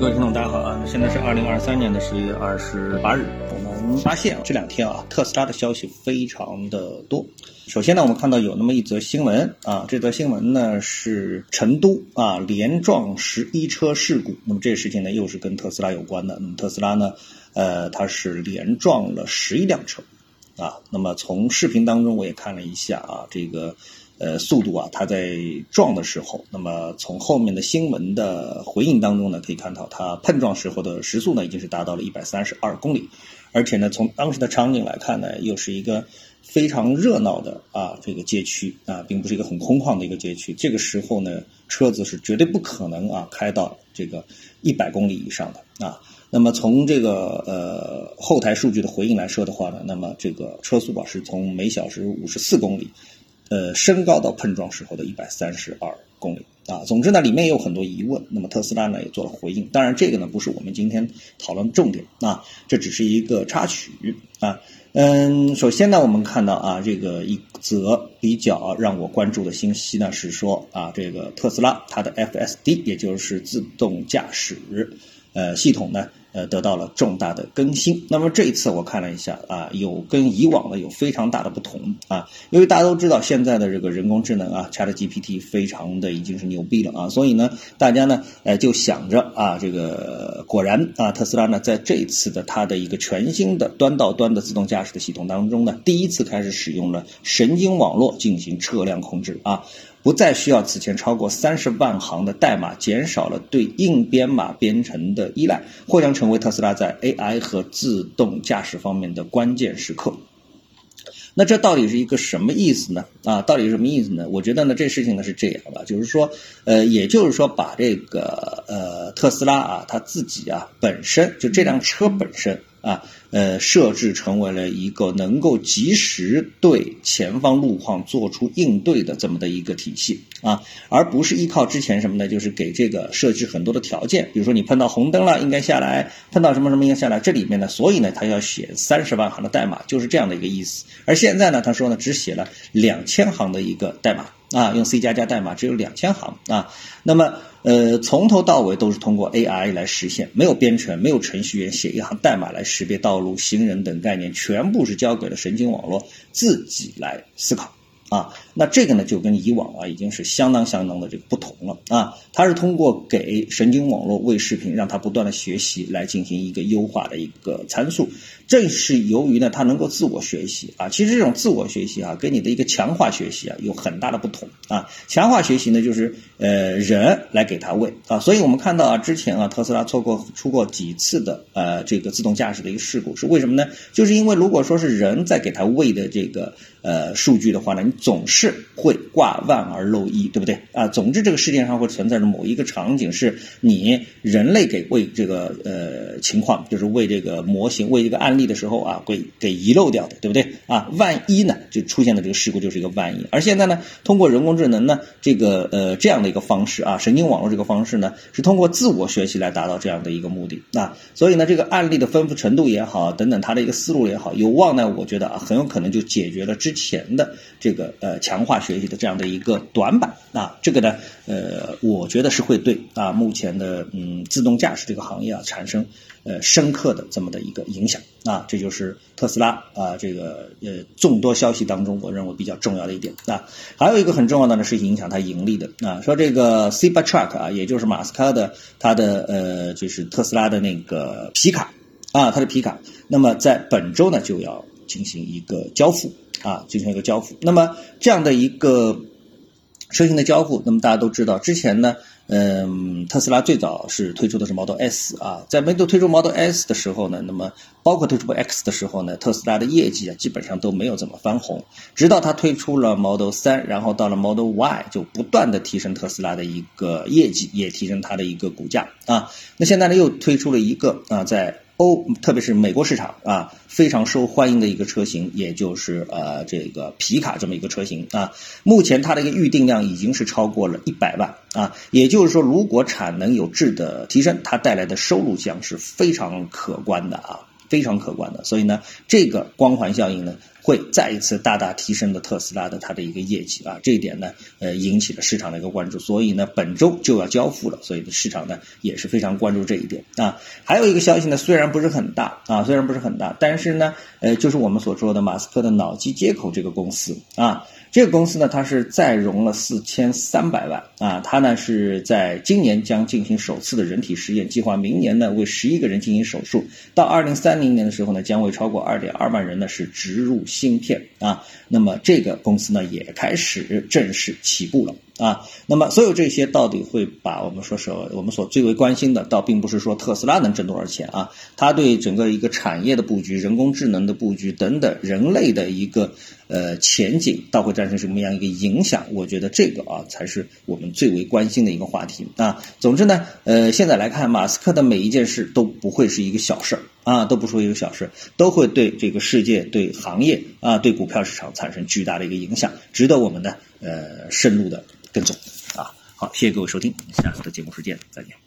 各位听众，大家好啊！现在是二零二三年的十一月二十八日。我们发现这两天啊，特斯拉的消息非常的多。首先呢，我们看到有那么一则新闻啊，这则新闻呢是成都啊连撞十一车事故。那么这事情呢，又是跟特斯拉有关的。那么特斯拉呢，呃，它是连撞了十一辆车啊。那么从视频当中我也看了一下啊，这个。呃，速度啊，它在撞的时候，那么从后面的新闻的回应当中呢，可以看到它碰撞时候的时速呢，已经是达到了一百三十二公里，而且呢，从当时的场景来看呢，又是一个非常热闹的啊这个街区啊，并不是一个很空旷的一个街区。这个时候呢，车子是绝对不可能啊开到这个一百公里以上的啊。那么从这个呃后台数据的回应来说的话呢，那么这个车速啊是从每小时五十四公里。呃，升高到碰撞时候的一百三十二公里啊。总之呢，里面也有很多疑问。那么特斯拉呢也做了回应。当然，这个呢不是我们今天讨论的重点啊，这只是一个插曲啊。嗯，首先呢，我们看到啊，这个一则比较让我关注的信息呢是说啊，这个特斯拉它的 FSD，也就是自动驾驶呃系统呢。呃，得到了重大的更新。那么这一次我看了一下啊，有跟以往的有非常大的不同啊。因为大家都知道现在的这个人工智能啊，ChatGPT 非常的已经是牛逼了啊，所以呢，大家呢，呃，就想着啊，这个果然啊，特斯拉呢，在这一次的它的一个全新的端到端的自动驾驶的系统当中呢，第一次开始使用了神经网络进行车辆控制啊。不再需要此前超过三十万行的代码，减少了对硬编码编程的依赖，或将成为特斯拉在 AI 和自动驾驶方面的关键时刻。那这到底是一个什么意思呢？啊，到底是什么意思呢？我觉得呢，这事情呢是这样的，就是说，呃，也就是说，把这个呃特斯拉啊，它自己啊本身就这辆车本身。啊，呃，设置成为了一个能够及时对前方路况做出应对的这么的一个体系啊，而不是依靠之前什么呢？就是给这个设置很多的条件，比如说你碰到红灯了应该下来，碰到什么什么应该下来。这里面呢，所以呢，他要写三十万行的代码，就是这样的一个意思。而现在呢，他说呢，只写了两千行的一个代码啊，用 C 加加代码只有两千行啊，那么。呃，从头到尾都是通过 AI 来实现，没有编程，没有程序员写一行代码来识别道路、行人等概念，全部是交给了神经网络自己来思考。啊，那这个呢就跟以往啊已经是相当相当的这个不同了啊，它是通过给神经网络喂视频，让它不断的学习来进行一个优化的一个参数。正是由于呢它能够自我学习啊，其实这种自我学习啊跟你的一个强化学习啊有很大的不同啊。强化学习呢就是呃人来给它喂啊，所以我们看到啊之前啊特斯拉错过出过几次的呃这个自动驾驶的一个事故，是为什么呢？就是因为如果说是人在给它喂的这个呃数据的话呢，你总是会挂万而漏一，对不对啊？总之，这个世界上会存在着某一个场景，是你人类给为这个呃情况，就是为这个模型、为一个案例的时候啊，会给遗漏掉的，对不对啊？万一呢，就出现的这个事故就是一个万一。而现在呢，通过人工智能呢，这个呃这样的一个方式啊，神经网络这个方式呢，是通过自我学习来达到这样的一个目的啊。所以呢，这个案例的丰富程度也好，等等，它的一个思路也好，有望呢，我觉得啊，很有可能就解决了之前的这个呃。强化学习的这样的一个短板啊，这个呢，呃，我觉得是会对啊目前的嗯自动驾驶这个行业啊产生呃深刻的这么的一个影响啊，这就是特斯拉啊这个呃众多消息当中我认为比较重要的一点啊，还有一个很重要的呢是影响它盈利的啊，说这个 Cybertruck 啊，也就是马斯克的他的呃就是特斯拉的那个皮卡啊，它的皮卡，那么在本周呢就要进行一个交付。啊，进行一个交付。那么这样的一个车型的交付，那么大家都知道，之前呢，嗯，特斯拉最早是推出的是 Model S 啊，在没有推出 Model S 的时候呢，那么包括推出 X 的时候呢，特斯拉的业绩啊基本上都没有怎么翻红。直到它推出了 Model 三，然后到了 Model Y，就不断的提升特斯拉的一个业绩，也提升它的一个股价啊。那现在呢，又推出了一个啊，在欧，特别是美国市场啊，非常受欢迎的一个车型，也就是呃这个皮卡这么一个车型啊。目前它的一个预定量已经是超过了一百万啊，也就是说，如果产能有质的提升，它带来的收入将是非常可观的啊，非常可观的。所以呢，这个光环效应呢，会再一次大大提升了特斯拉的它的一个业绩啊，这一点呢，呃，引起了市场的一个关注。所以呢，本周就要交付了，所以市场呢也是非常关注这一点啊。还有一个消息呢，虽然不是很大啊，虽然不是很大，但是呢，呃，就是我们所说的马斯克的脑机接口这个公司啊。这个公司呢，它是再融了四千三百万啊，它呢是在今年将进行首次的人体实验，计划明年呢为十一个人进行手术，到二零三零年的时候呢，将为超过二点二万人呢是植入芯片啊。那么这个公司呢也开始正式起步了。啊，那么所有这些到底会把我们说是我们所最为关心的，倒并不是说特斯拉能挣多少钱啊，它对整个一个产业的布局、人工智能的布局等等，人类的一个呃前景，倒会产生什么样一个影响？我觉得这个啊才是我们最为关心的一个话题啊。总之呢，呃，现在来看，马斯克的每一件事都不会是一个小事儿啊，都不是一个小事，都会对这个世界、对行业啊、对股票市场产生巨大的一个影响，值得我们呢呃深入的。跟踪啊，好，谢谢各位收听，下次的节目时间再见。